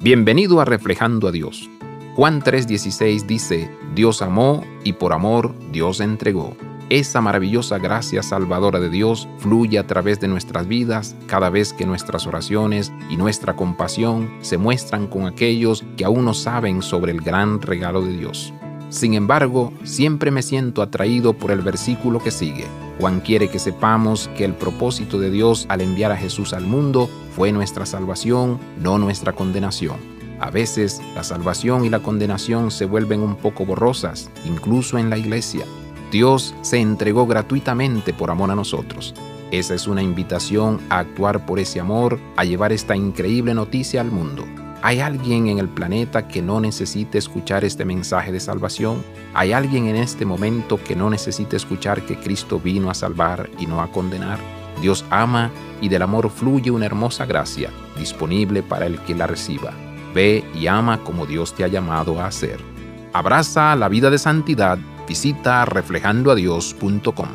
Bienvenido a Reflejando a Dios. Juan 3:16 dice, Dios amó y por amor Dios entregó. Esa maravillosa gracia salvadora de Dios fluye a través de nuestras vidas cada vez que nuestras oraciones y nuestra compasión se muestran con aquellos que aún no saben sobre el gran regalo de Dios. Sin embargo, siempre me siento atraído por el versículo que sigue. Juan quiere que sepamos que el propósito de Dios al enviar a Jesús al mundo fue nuestra salvación, no nuestra condenación. A veces la salvación y la condenación se vuelven un poco borrosas, incluso en la iglesia. Dios se entregó gratuitamente por amor a nosotros. Esa es una invitación a actuar por ese amor, a llevar esta increíble noticia al mundo. ¿Hay alguien en el planeta que no necesite escuchar este mensaje de salvación? ¿Hay alguien en este momento que no necesite escuchar que Cristo vino a salvar y no a condenar? Dios ama y del amor fluye una hermosa gracia disponible para el que la reciba. Ve y ama como Dios te ha llamado a hacer. Abraza la vida de santidad. Visita reflejandoadios.com.